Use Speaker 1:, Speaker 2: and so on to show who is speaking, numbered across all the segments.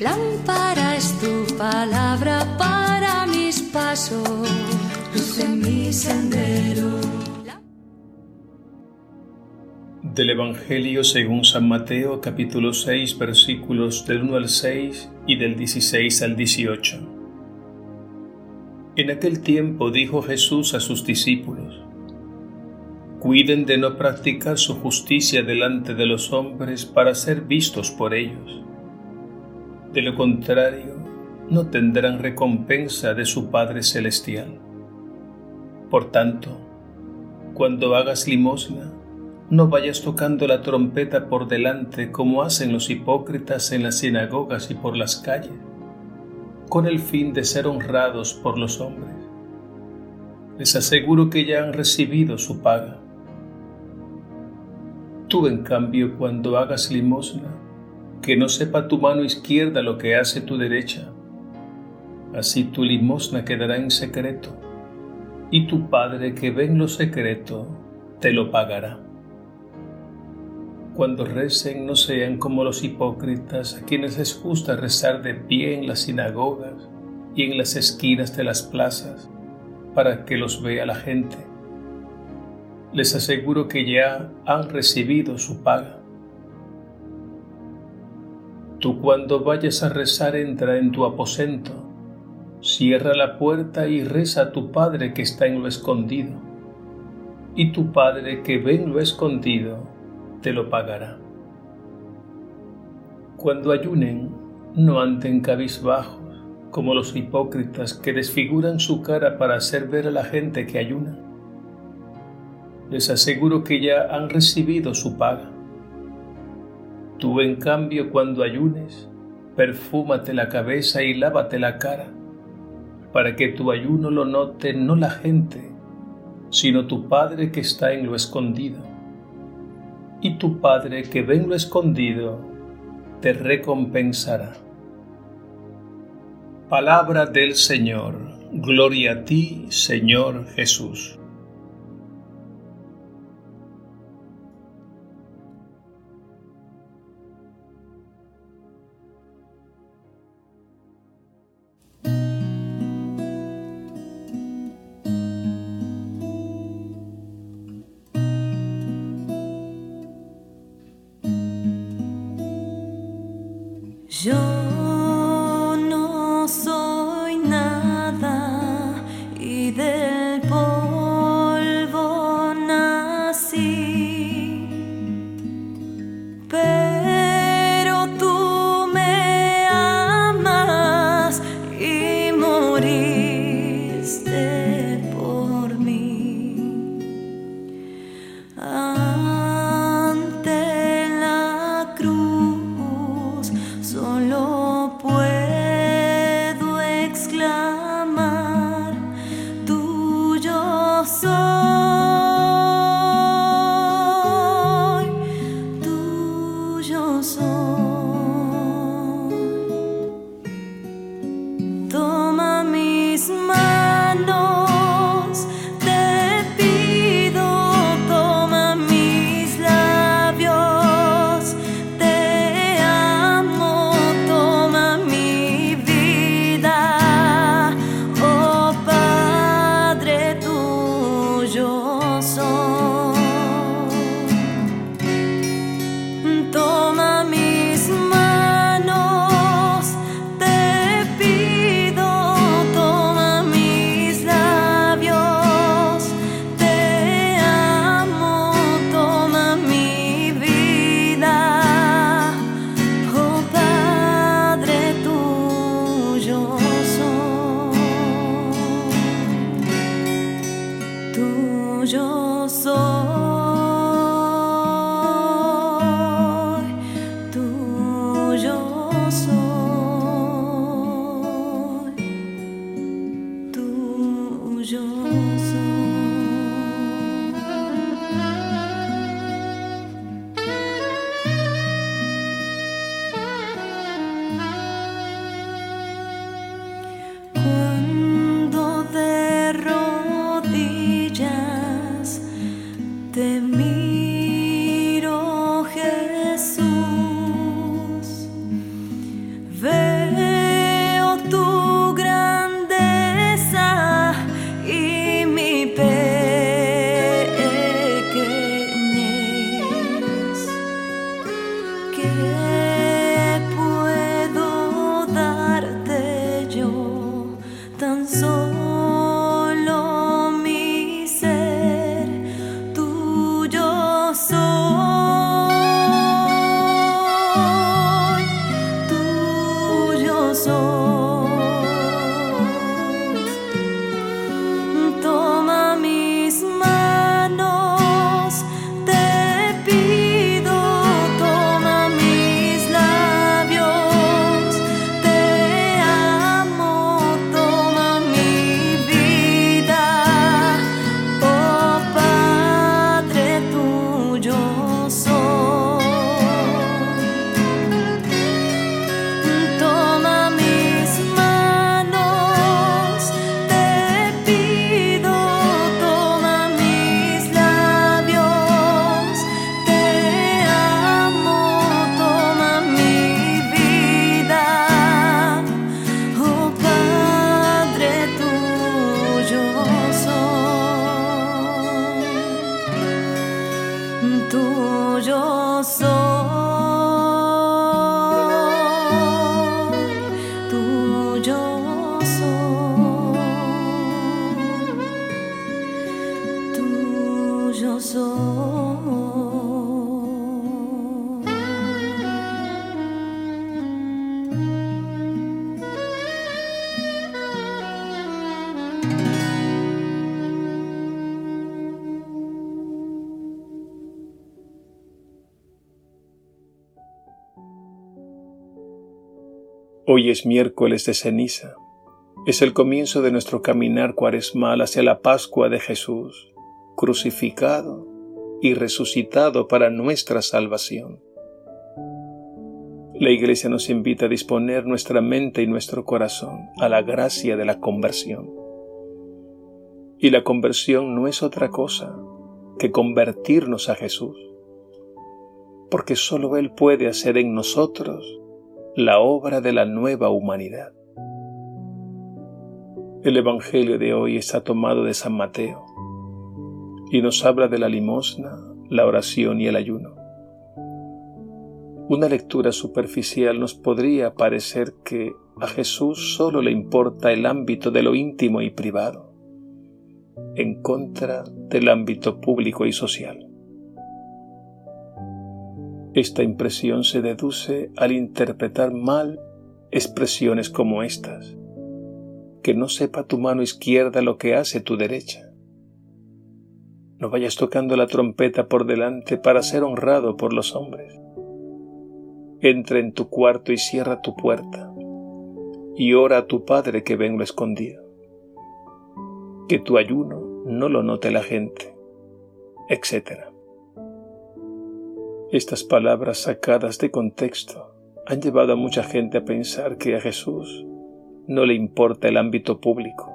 Speaker 1: Lámpara es tu palabra para mis pasos, luz en mi sendero.
Speaker 2: Del Evangelio según San Mateo capítulo 6 versículos del 1 al 6 y del 16 al 18. En aquel tiempo dijo Jesús a sus discípulos, Cuiden de no practicar su justicia delante de los hombres para ser vistos por ellos. De lo contrario, no tendrán recompensa de su Padre Celestial. Por tanto, cuando hagas limosna, no vayas tocando la trompeta por delante como hacen los hipócritas en las sinagogas y por las calles, con el fin de ser honrados por los hombres. Les aseguro que ya han recibido su paga. Tú, en cambio, cuando hagas limosna, que no sepa tu mano izquierda lo que hace tu derecha. Así tu limosna quedará en secreto, y tu Padre que ve en lo secreto te lo pagará. Cuando recen no sean como los hipócritas a quienes les gusta rezar de pie en las sinagogas y en las esquinas de las plazas para que los vea la gente les aseguro que ya han recibido su paga. Tú cuando vayas a rezar entra en tu aposento, cierra la puerta y reza a tu Padre que está en lo escondido, y tu Padre que ve en lo escondido te lo pagará. Cuando ayunen, no anden cabizbajos como los hipócritas que desfiguran su cara para hacer ver a la gente que ayunan les aseguro que ya han recibido su paga. Tú, en cambio, cuando ayunes, perfúmate la cabeza y lávate la cara, para que tu ayuno lo note no la gente, sino tu Padre que está en lo escondido. Y tu Padre que ve en lo escondido, te recompensará. Palabra del Señor. Gloria a ti, Señor Jesús.
Speaker 1: 就 your soul.
Speaker 2: Hoy es miércoles de ceniza. Es el comienzo de nuestro caminar cuaresmal hacia la Pascua de Jesús, crucificado y resucitado para nuestra salvación. La Iglesia nos invita a disponer nuestra mente y nuestro corazón a la gracia de la conversión. Y la conversión no es otra cosa que convertirnos a Jesús, porque sólo Él puede hacer en nosotros la obra de la nueva humanidad. El Evangelio de hoy está tomado de San Mateo y nos habla de la limosna, la oración y el ayuno. Una lectura superficial nos podría parecer que a Jesús solo le importa el ámbito de lo íntimo y privado, en contra del ámbito público y social. Esta impresión se deduce al interpretar mal expresiones como estas. Que no sepa tu mano izquierda lo que hace tu derecha. No vayas tocando la trompeta por delante para ser honrado por los hombres. Entra en tu cuarto y cierra tu puerta, y ora a tu Padre que venga escondido. Que tu ayuno no lo note la gente, etc. Estas palabras sacadas de contexto han llevado a mucha gente a pensar que a Jesús no le importa el ámbito público,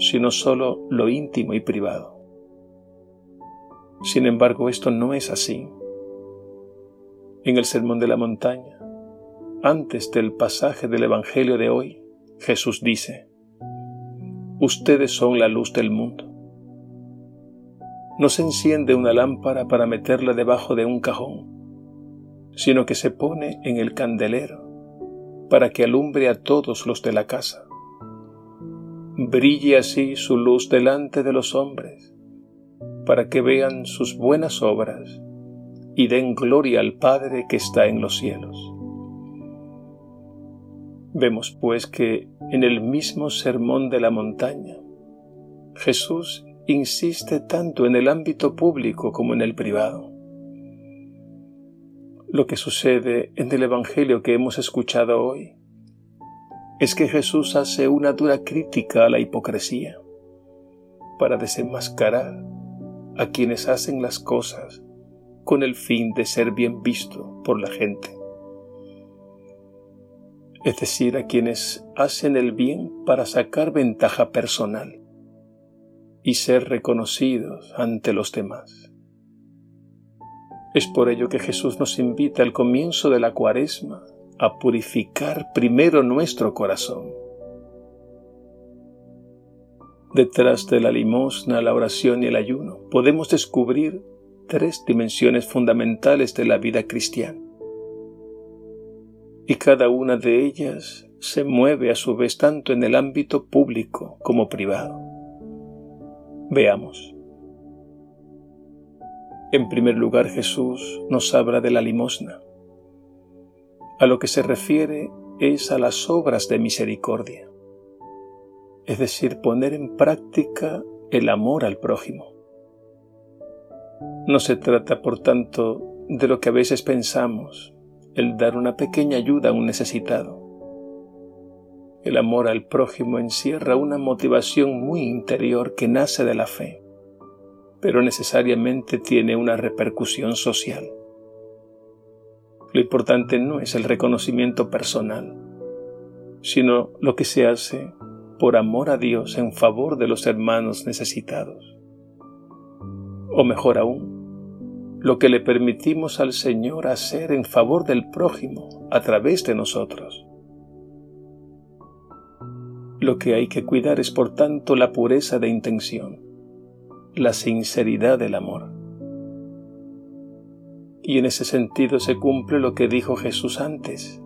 Speaker 2: sino solo lo íntimo y privado. Sin embargo, esto no es así. En el Sermón de la Montaña, antes del pasaje del Evangelio de hoy, Jesús dice, Ustedes son la luz del mundo. No se enciende una lámpara para meterla debajo de un cajón, sino que se pone en el candelero para que alumbre a todos los de la casa. Brille así su luz delante de los hombres, para que vean sus buenas obras y den gloria al Padre que está en los cielos. Vemos pues que en el mismo sermón de la montaña, Jesús insiste tanto en el ámbito público como en el privado. Lo que sucede en el Evangelio que hemos escuchado hoy es que Jesús hace una dura crítica a la hipocresía para desenmascarar a quienes hacen las cosas con el fin de ser bien visto por la gente. Es decir, a quienes hacen el bien para sacar ventaja personal y ser reconocidos ante los demás. Es por ello que Jesús nos invita al comienzo de la cuaresma a purificar primero nuestro corazón. Detrás de la limosna, la oración y el ayuno podemos descubrir tres dimensiones fundamentales de la vida cristiana. y cada una de ellas se mueve a su vez tanto en el ámbito público como privado. Veamos. En primer lugar, Jesús nos habla de la limosna. A lo que se refiere es a las obras de misericordia, es decir, poner en práctica el amor al prójimo. No se trata, por tanto, de lo que a veces pensamos, el dar una pequeña ayuda a un necesitado. El amor al prójimo encierra una motivación muy interior que nace de la fe, pero necesariamente tiene una repercusión social. Lo importante no es el reconocimiento personal, sino lo que se hace por amor a Dios en favor de los hermanos necesitados. O mejor aún, lo que le permitimos al Señor hacer en favor del prójimo a través de nosotros. Lo que hay que cuidar es por tanto la pureza de intención, la sinceridad del amor. Y en ese sentido se cumple lo que dijo Jesús antes,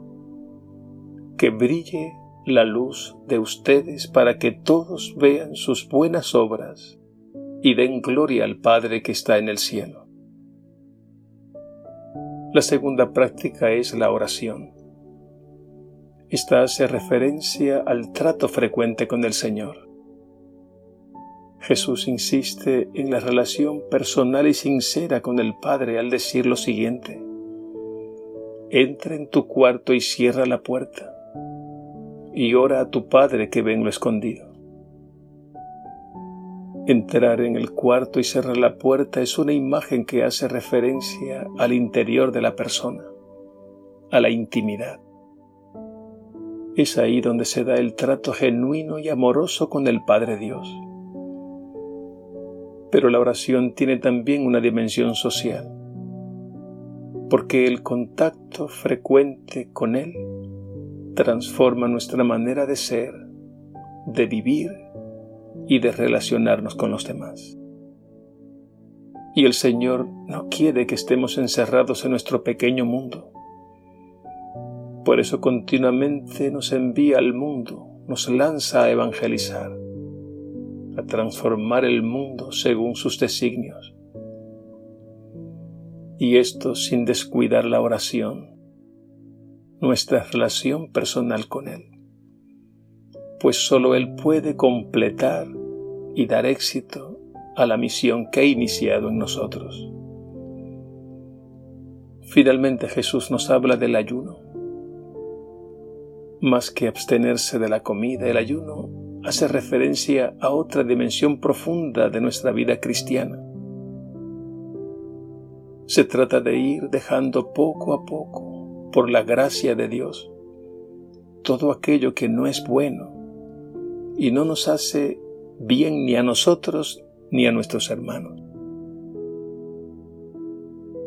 Speaker 2: que brille la luz de ustedes para que todos vean sus buenas obras y den gloria al Padre que está en el cielo. La segunda práctica es la oración. Esta hace referencia al trato frecuente con el Señor. Jesús insiste en la relación personal y sincera con el Padre al decir lo siguiente. Entra en tu cuarto y cierra la puerta y ora a tu Padre que ve lo escondido. Entrar en el cuarto y cerrar la puerta es una imagen que hace referencia al interior de la persona, a la intimidad. Es ahí donde se da el trato genuino y amoroso con el Padre Dios. Pero la oración tiene también una dimensión social, porque el contacto frecuente con Él transforma nuestra manera de ser, de vivir y de relacionarnos con los demás. Y el Señor no quiere que estemos encerrados en nuestro pequeño mundo. Por eso continuamente nos envía al mundo, nos lanza a evangelizar, a transformar el mundo según sus designios. Y esto sin descuidar la oración, nuestra relación personal con Él, pues solo Él puede completar y dar éxito a la misión que ha iniciado en nosotros. Finalmente Jesús nos habla del ayuno. Más que abstenerse de la comida, el ayuno hace referencia a otra dimensión profunda de nuestra vida cristiana. Se trata de ir dejando poco a poco por la gracia de Dios todo aquello que no es bueno y no nos hace bien ni a nosotros ni a nuestros hermanos.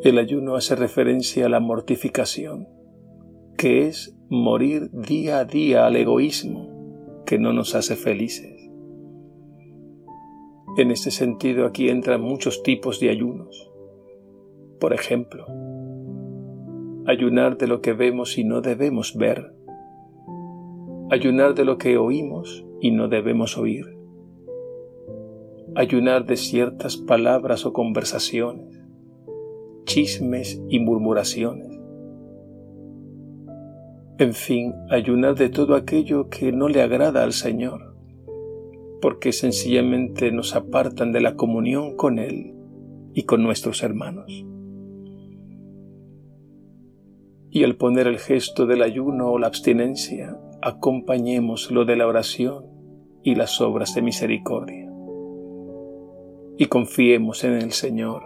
Speaker 2: El ayuno hace referencia a la mortificación, que es morir día a día al egoísmo que no nos hace felices. En este sentido aquí entran muchos tipos de ayunos. Por ejemplo, ayunar de lo que vemos y no debemos ver, ayunar de lo que oímos y no debemos oír, ayunar de ciertas palabras o conversaciones, chismes y murmuraciones, en fin, ayunar de todo aquello que no le agrada al Señor, porque sencillamente nos apartan de la comunión con Él y con nuestros hermanos y al poner el gesto del ayuno o la abstinencia, acompañemos lo de la oración y las obras de misericordia. Y confiemos en el Señor,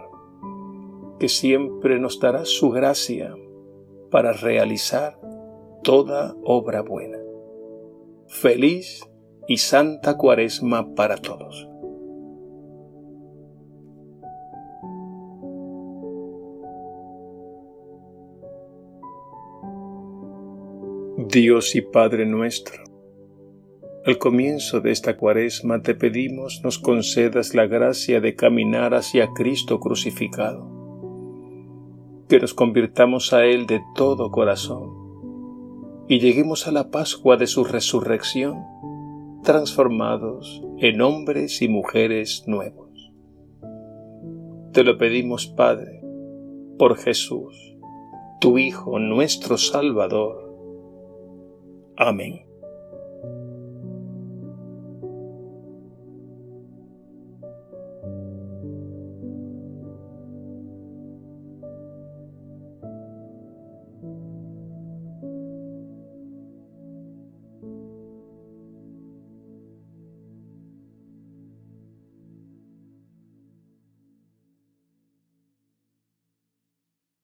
Speaker 2: que siempre nos dará su gracia para realizar toda obra buena. Feliz y santa cuaresma para todos. Dios y Padre nuestro, al comienzo de esta cuaresma te pedimos nos concedas la gracia de caminar hacia Cristo crucificado, que nos convirtamos a Él de todo corazón y lleguemos a la Pascua de su resurrección, transformados en hombres y mujeres nuevos. Te lo pedimos, Padre, por Jesús, tu Hijo, nuestro Salvador. Amén.